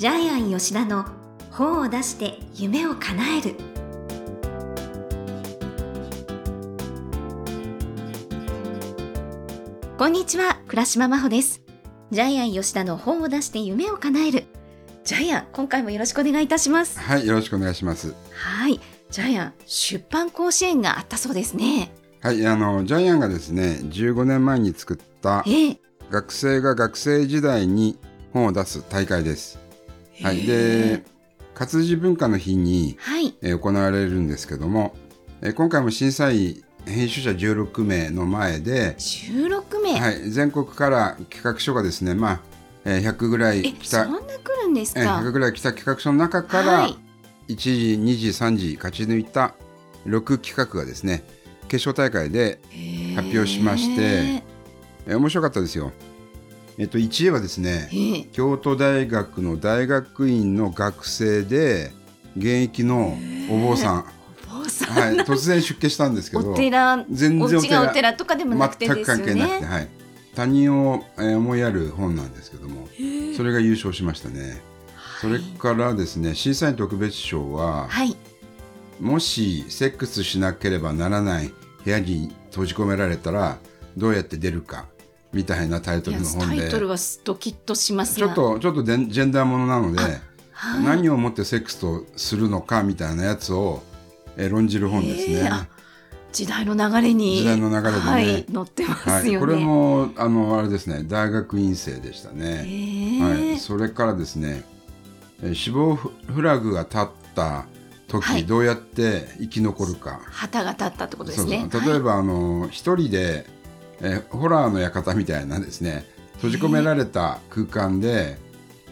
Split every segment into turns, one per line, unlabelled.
ジャイアン吉田の本を出して夢を叶える。こんにちは倉島真帆です。ジャイアン吉田の本を出して夢を叶える。ジャイアン今回もよろしくお願いいたします。
はい、よろしくお願いします。
はいジャイアン出版甲子園があったそうですね。
はい、あのジャイアンがですね、15年前に作った
ええ。
学生が学生時代に本を出す大会です。はい、で、活字文化の日に、
はい。
えー行われるんですけども、えー今回も審査員編集者16名の前で、
16名、
はい、全国から企画書がですね、まあ、えー100ぐらい
え
来た
そんな来るんです
えー
か
100ぐらい来た企画書の中から、
はい。
1時2時3時勝ち抜いた6企画がですね決勝大会で、発表しまして
へ
えー面白かったですよ。えっと1位はですね
ええ。
京都大学の大学院の学生で現役のお坊さん、はい、突然出家したんですけど
お寺
全然
お家がお寺とかでもなくて
全く関係なくて、
ね
はい、他人を、えー思いやる本なんですけどもそれが優勝しましたね。それからですね審査員特別賞は、
はい。
もしセックスしなければならない部屋に閉じ込められたらどうやって出るかみたいなタイトルの本で。
タイトルはドキッとしますが
ちょっとちょっとジェンダーものなので、
はい。
何をもってセックスとするのかみたいなやつをえー論じる本ですね。
ええあ時代の流れに
時代の流れでね。
はい、載ってますよね、
はい、これもあのあれですね大学院生でした
え
ね。
え
はい、それからですね、えー死亡フフラグが立った時、
はい。
どうやって生き残るか。
旗が立ったってことですね。
例えば、あの一人で、えーホラーの館みたいなですね閉じ込められた空間で、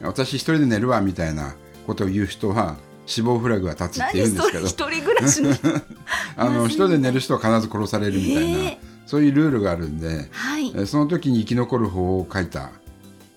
私一人で寝るわみたいなことを言う人は死亡フラグが立つって言うんですけど。
一人暮らしの
あの一人で寝る人は必ず殺されるみたいな、
えー。
そういうルールがあるんで、
はい。
えーその時に生き残る方法を書いた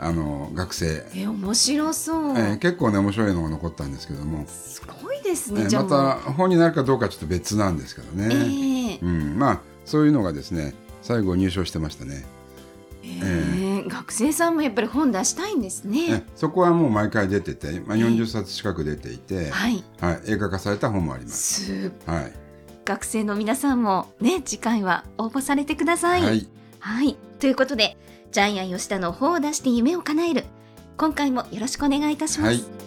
あの学生、
え面白そう、
えー結構ね面白いのが残ったんですけども、
すごいです
えー
ねじゃあ
また本になるかどうかちょっと別なんですけどね。
ええ
うん、まあそういうのがですね最後入賞してましたね、
ええ。学生さんもやっぱり本出したいんですね。
えそこはもう毎回出てて、まあ、40冊近く出ていて、
はい。
はい、映画化された本もあります。
す
はい、
学生の皆さんもね次回は応募されてください。
は
はい、
い、
ということでジャイアン吉田の本を出して夢を叶える。今回もよろしくお願いいたします。
はい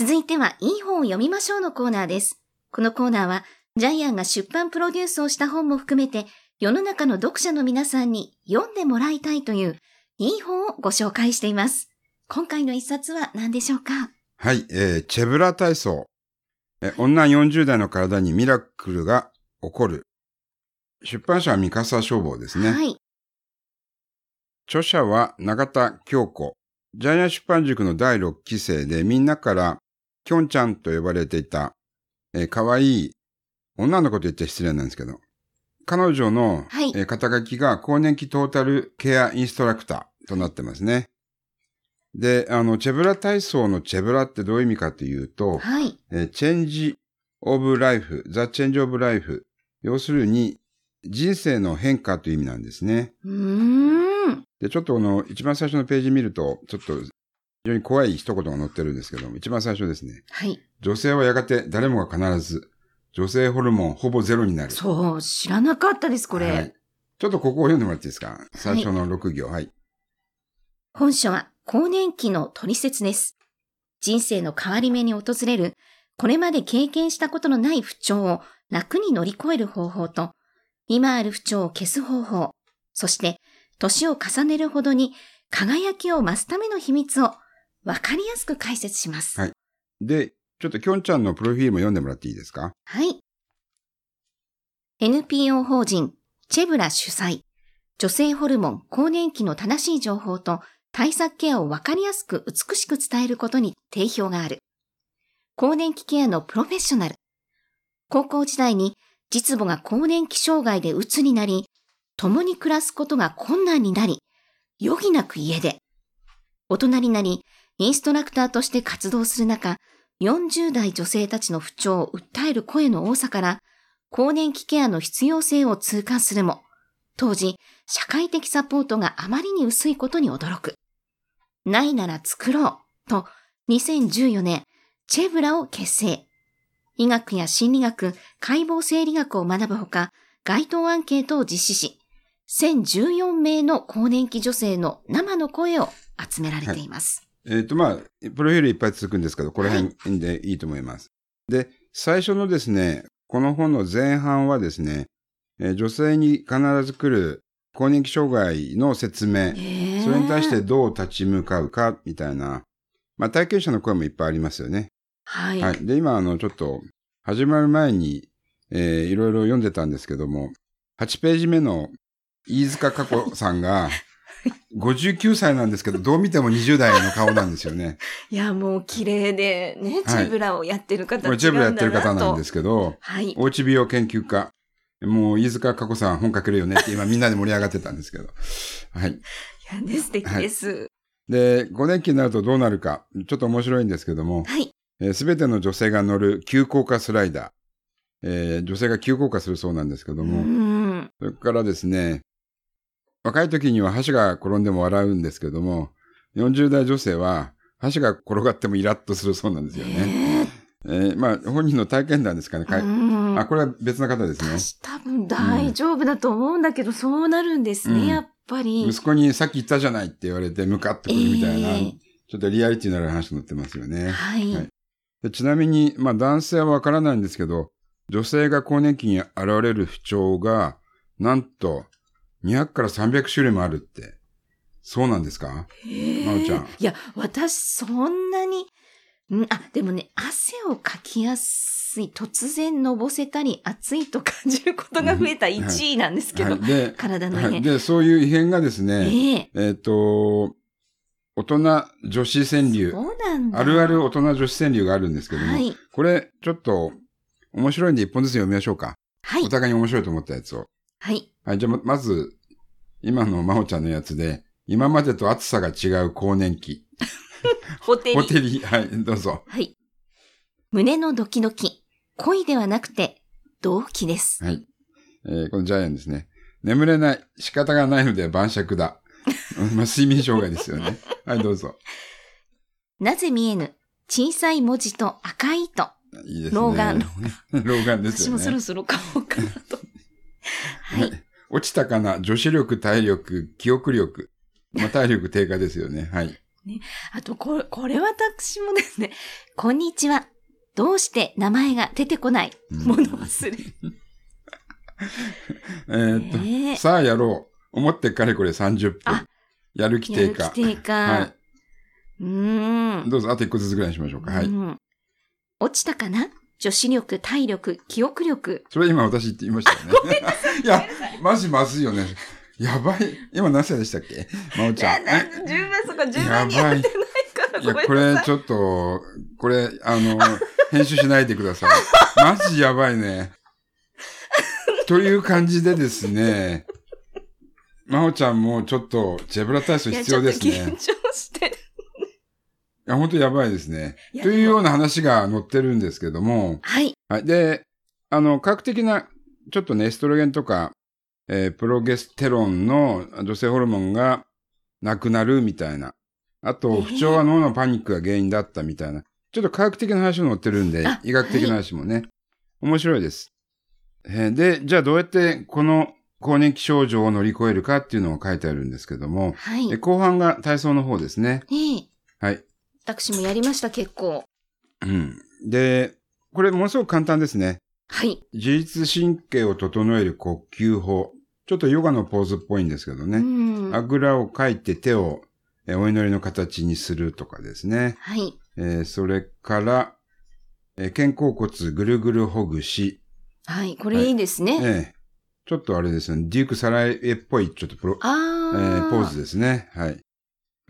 続いてはいい本を読みましょうのコーナーです。このコーナーはジャイアンが出版プロデュースをした本も含めて世の中の読者の皆さんに読んでもらいたいといういい本をご紹介しています。今回の一冊は何でしょうか？
はいえーチェブラ体操、え女40代の体にミラクルが起こる出版社は三笠消防ですね、
はい。
著者は永田京子ジャイアン出版塾の第6期生でみんなからきょんちゃんと呼ばれていた、えー、かわいい女の子と言って失礼なんですけど彼女の、
はい
えー肩書きが更年期トータルケアインストラクターとなってますね。で、あの、チェブラ体操のチェブラってどういう意味かというと、
はい。
えーチェンジオブライフ、ザ・チェンジオブライフ。要するに、人生の変化という意味なんですね。
うーん。
で、ちょっとこの一番最初のページ見ると、ちょっと非常に怖い一言が載ってるんですけども、一番最初ですね。
はい。
女性はやがて誰もが必ず、女性ホルモンほぼゼロになる。
そう、知らなかったです、これ。
はい。ちょっとここを読んでもらっていいですか？最初の6行。はい。
本書は更年期の取説です。人生の変わり目に訪れる、これまで経験したことのない不調を楽に乗り越える方法と、今ある不調を消す方法、そして年を重ねるほどに輝きを増すための秘密をわかりやすく解説します。
はいで、ちょっときょんちゃんのプロフィールも読んでもらっていいですか？
はい。NPO 法人チェブラ主催、女性ホルモン更年期の正しい情報と対策ケアをわかりやすく美しく伝えることに定評がある。更年期ケアのプロフェッショナル。高校時代に実母が更年期障害で鬱になり、共に暮らすことが困難になり、余儀なく家で。大人になり、インストラクターとして活動する中、40代女性たちの不調を訴える声の多さから、更年期ケアの必要性を痛感するも、当時、社会的サポートがあまりに薄いことに驚く。ないなら作ろうと、2014年、チェブラを結成。医学や心理学、解剖生理学を学ぶほか、街頭アンケートを実施し、1014名の更年期女性の生の声を集められています。
えっ、と、まあ、プロフィールいっぱい続くんですけど、この辺でいいと思います。で、最初のですね、この本の前半はですね、えー女性に必ず来る更年期障害の説明、
え
それに対してどう立ち向かうか、みたいな、まあ、体験者の声もいっぱいありますよね。
はい。
はい。で、今、あの、ちょっと、始まる前に、えーいろいろ読んでたんですけども、8ページ目の飯塚佳子さんが、59歳なんですけど、どう見ても20代の顔なんですよね。
いや、もう綺麗でね、チ
はい
ェブラをやってる方
これ、チェブラやってる方なんですすけど、
はい。
おうち美容研究家、もう飯塚佳子さん本書けるよねって 今みんなで盛り上がってたんですけど。はい。
いやね、素敵です。
で、更年期になるとどうなるか、ちょっと面白いんですけども、
はい。
すべての女性が乗る急降下スライダー。えー女性が急降下するそうなんですけど
う
も、
ん。
それからですね、若い時には箸が転んでも笑うんですけども、40代女性は箸が転がってもイラッとするそうなんですよね。
ね
えーまあ、本人の体験談ですかね。
え
かあ、これは別の方ですね。
私多分大丈夫だと思うんだけど、そうなるんですね、
うん
やっぱり。
息子にさっき言ったじゃないって言われてムカッとくるみたいな、
ええ
ちょっとリアリティのある話になってますよね。
はい。
はいでちなみに、まあ男性はわからないんですけど、女性が更年期に現れる不調が、なんと200から300種類もあるって。そうなんですか？まおちゃん
いや、私そんなに、ん？あ、でもね、汗をかきやすい、突然のぼせたり、暑いと感じることが増えた
うんはい
1位なんですけど、
はい。で、
体のね。
はい、で、そういう異変がですね、
ええ
えっ、と、大人女子川柳、
そうなんだ。
あるある大人女子川柳があるんですけども、
はい。
これちょっと面白いんで一本ずつ読みましょうか。
はい
お。互いに面白いと思ったやつを。
はい。
はい、じゃあままず、今のまほちゃんのやつで、今までと暑さが違う更年期。
ホテル。
ホテリ、はい、どうぞ。
はい。胸のドキドキ。恋ではなくて、動機です。
はい。えーこのジャイアンですね。眠れない。仕方がないので晩酌だ。う んまあ、睡眠障害ですよね。はい、どうぞ。
なぜ見えぬ小さい文字と赤い糸。
いいですね。
老眼。
老眼ですよね。
私もそろそろ買おうかなと。はい。
落ちたかな女子力、体力、記憶力。まあ、体力低下ですよね。はい。
あと、これ、これ私もですね、こんにちは。どうして名前が出てこない
うん
物忘れ。
えーっと、
ねえ
さあやろう。思ってかれこれ30分
あ。
やる気
やる
低下。
気低下。
は
うー
い。
ん。
どうぞ、あと一個ずつぐらいにしましょうか。はい。
うん落ちたかな？女子力、体力、記憶力。
それ今私って言いましたよね。いや、マジまずいよね。やばい。今何歳でしたっけ？まおちゃん。
十分そこ十分にやってないから
いや、こ。れちょっと、これ、あの、編集しないでください。マジやばいね。という感じでですね、まおちゃんもちょっと、ジェブラ体操必要ですね。
緊張してる。
いや、本当やばいですね。というような話が載ってるんですけども、
はい。
はい。で、あの、科学的な、ちょっとね、エストロゲンとか、えープロゲステロンの女性ホルモンがなくなるみたいな。あ
え
と、
ー
不調は脳のパニックが原因だったみたいな。ちょっと科学的な話も載ってるんで
あ、
医学的な話もね、面白いです。えーで、じゃあどうやってこの更年期症状を乗り越えるかっていうのを書いてあるんですけども、
はい。
え後半が体操の方ですね。
ねえ。
はい。
私もやりました、結構。
うん。で、これものすごく簡単ですね。
はい。
自律神経を整える呼吸法。ちょっとヨガのポーズっぽいんですけど
う
ね。
ん。
あぐらをかいて手をえお祈りの形にするとかですね。
はい。
えーそれから、えー肩甲骨ぐるぐるほぐし。
はい。これいいですね。
えーちょっとあれですね。デュークサラエっぽいちょっとプロ、
あ
え
あ。
ーポーズですね。はい。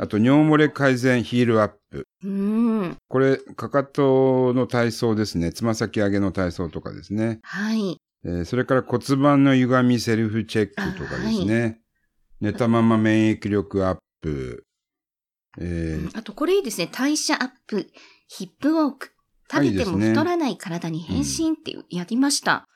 あと、尿漏れ改善ヒールアップ。
うん。
これ、かかとの体操ですね。つま先上げの体操とかですね。
はい。
えーそれから骨盤の歪みセルフチェックとかですね。寝たまま免疫力アップ。えー
あと、これいいですね。代謝アップ、ヒップウォーク。食べても太らない体に変身っていう、やりました。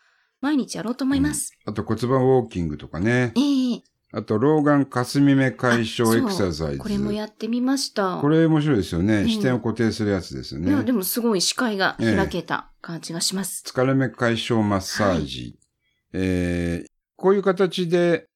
毎日やろうと思います。
あと骨盤ウォーキングとかね。
ええ
あと老眼霞目解消エクササイズ。
これもやってみました。
これ面白いですよね。
ええ
視点を固定するやつですよ
いや、
ね
で。もすごい視界が開けた感じがします。
疲れ目解消マッサージ。えーこういう形で、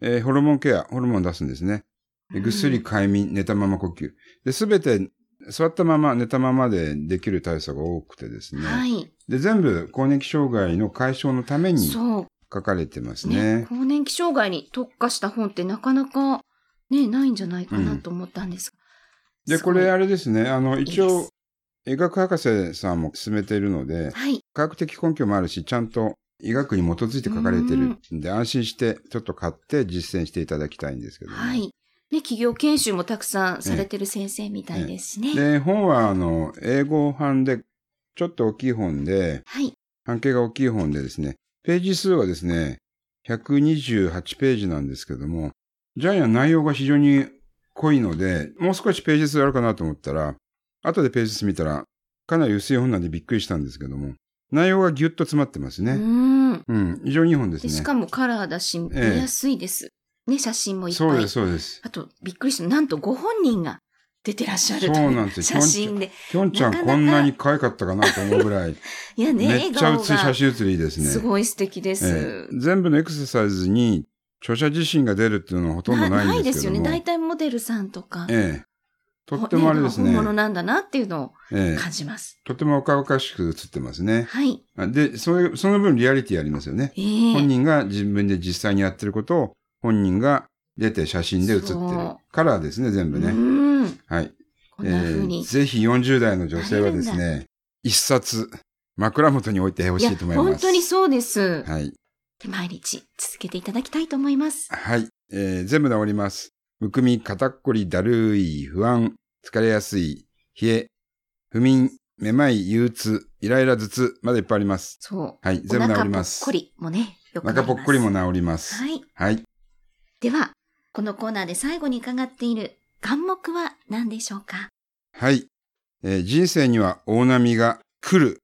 えーホルモンケア、ホルモンを出すんですね。でぐっすり快眠、寝たまま呼吸。で、すべて座ったまま、寝たままでできる体操が多くてですね。
はい。
で、全部更年期障害の解消のために
そう。
書かれてます
ね
ね。
更年期障害に特化した本ってなかなかね、ないんじゃないかなと思ったんですが。
で、これあれですね。あの、一応医学博士さんも進めているので、
はい。
科学的根拠もあるし、ちゃんと医学に基づいて書かれてるんで、安心してちょっと買って実践していただきたいんですけど、ね。
はい。ね、企業研修もたくさんされてる先生みたいですしね。
で、本は、あの、英語版で、ちょっと大きい本で、
はい。
半径が大きい本でですね、ページ数はですね、128ページなんですけども、ジャイアン内容が非常に濃いので、もう少しページ数あるかなと思ったら、後でページ数見たら、かなり薄い本なんでびっくりしたんですけども、内容がギュッと詰まってます
う
ね。
ん。
うん、非常にいい本ですね。
でしかもカラーだし、見
ええ
やすいです。ね、写真もいっぱい。
そうです、そうです。
あと、びっくりした。なんとご本人が出てらっしゃると
そうなんですよ
写真で。
きょんちゃんこんなに可愛かったかなと思うぐらい、
いやね、
めっちゃ写写真写りいいですね。
すごい素敵です。
ええ全部のエクササイズに著者自身が出るっていうのはほとんどないんですけども。
よね。大体モデルさんとか。
ええ。とってもあれですね。
本物なんだなっていうのを
ええ。
感じます。
とても若々しく写ってますね。
はい。
あで、それその分リアリティありますよね。
ええ
本人が自分で実際にやってることを本人が出て写真で写ってる
そ。
カラーですね、全部ね。
うん。
はい。
こんな風に。
えーぜひ40代の女性はですね、一冊枕元に置いてほし
い
と思います。
本当にそうです。
はい。
で毎日続けていただきたいと思います。
はい。えー全部治ります。むくみ、肩こり、だるい、不安、疲れやすい、冷え、不眠、めまい、憂鬱、イライラ頭痛、まだいっぱいあります。
そう。
はい。全部治ります。
ぽっこりもね、よくます。
中ぽっこりも治ります。
はい。
はい。
では、このコーナーで最後に伺っている願目は何でしょうか？
はい。えー人生には大波が来る。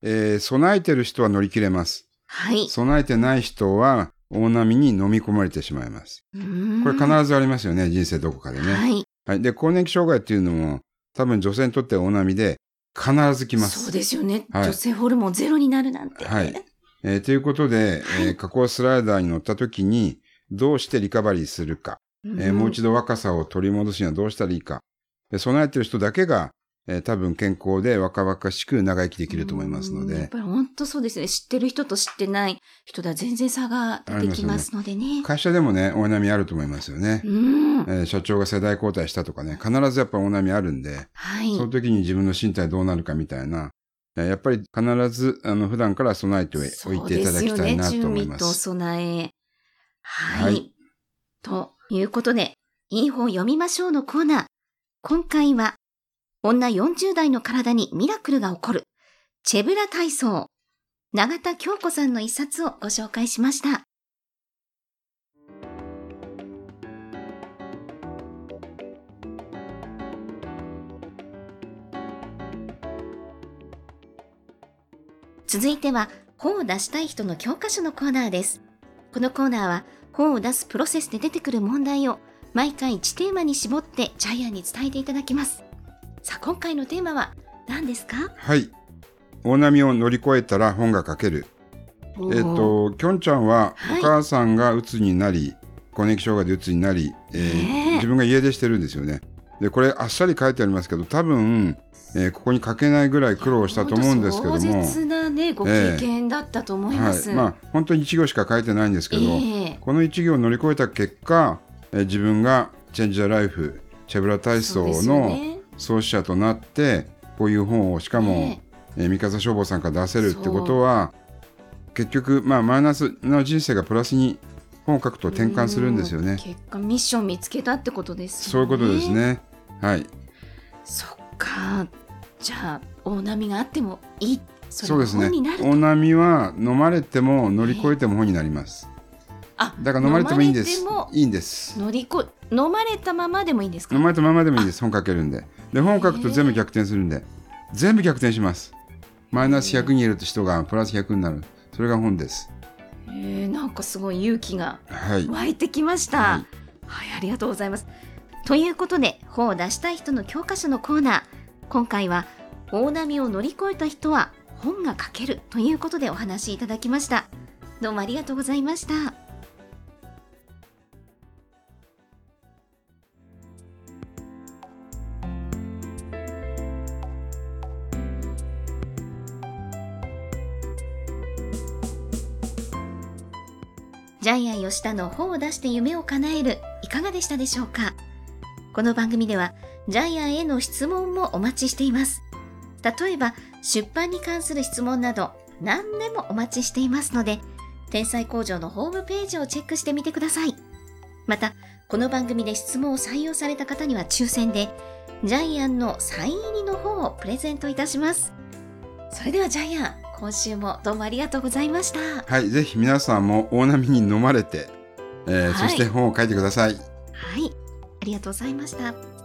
えー備えてる人は乗り切れます。
はい。
備えてない人は大波に飲み込まれてしまいます。
こ
これ必ずありますよね、人生どこかでね。
はい。
はい。で、更年期障害っていうのも多分女性にとっては大波で必ず来ます。
そうですよね。
はい
女性ホルモンゼロになるなんて。
はい。えーということで、えー加工スライダーに乗った時にどうしてリカバリーするか、
うん
えーもう一度若さを取り戻すにはどうしたらいいか。で備えてる人だけが、えー多分健康で若々しく長生きできると思いますので、
うんやっぱり本当そうですね。知ってる人と知ってない人では全然差が出てきますのでね。
会社でもね、大波あると思いますよね。
うん。
えー社長が世代交代したとかね、必ずやっぱ大波あるんで、
はい。
その時に自分の身体どうなるかみたいな、えーやっぱり必ず、あの、普段から備えておいていただきたいなと思い
そうですよね。準備と
ます。
備え。はい。
はい
ということで、いい本読みましょうのコーナー。今回は、女40代の体にミラクルが起こる、チェブラ体操。永田京子さんの一冊をご紹介しました。続いては本を出したい人の教科書のコーナーです。このコーナーは本を出すプロセスで出てくる問題を毎回1テーマに絞ってジャイアンに伝えていただきます。さあ今回のテーマは何ですか？
はい。大波を乗り越えたら本が書ける。えっ、と、きょんちゃんは
はい
お母さんが鬱になり、更年期障害で鬱になり、えー自分が家出してるんですよね。で、これあっさり書いてありますけど、多分、えーここに書けないぐらい苦労したと思うんですけども、
壮絶なねご経験だったと思います。
はい、まあ本当に1行しか書いてないんですけど、
ええ
この1行を乗り越えた結果、えー自分がチェンジ・ザ・ライフチェブラ体操の
ね
創始者となってこういう本をしかも、
え
えー三笠消防さんから出せるってことは結局、まあ、マイナスの人生がプラスに本を書くと転換するんですよね。
うん結果ミッション見つけたってことですよね。
そういうことです。ね。はい、
そっか。じゃあ大波があってもいい？そ
うですね
本になる。と
大波は飲まれても乗り越えても本になります。
あ
だから飲まれてもいいんです。いいんです。
乗り越え飲まれたままでもいいんですか？
飲まれたままでもいいです。本書けるんで。で本を書くと全部逆転するんで、全部逆転します。マイナス100にいる人がプラス100になる。そそれが本です。
えー、なんかすごい勇気が
はい。
湧いてきました。
は
はいい、ありがとうございます。ということで、本を出したい人の教科書のコーナー。今回は、大波を乗り越えた人は本が書けるということでお話しいただきました。どうもありがとうございました。ジャイアン吉田の本を出して夢を叶えるいかがでしたでしょうか？この番組ではジャイアンへの質問もお待ちしています。例えば出版に関する質問など何でもお待ちしていますので、天才工場のホームページをチェックしてみてください。また、この番組で質問を採用された方には抽選で、ジャイアンのサイン入りの本をプレゼントいたします。それではジャイアン、今週もどうもありがとうございました。
はい。ぜひ皆さんも大波に飲まれて、えー
はい
そして本を書いてくださ
い。ありがとうございました。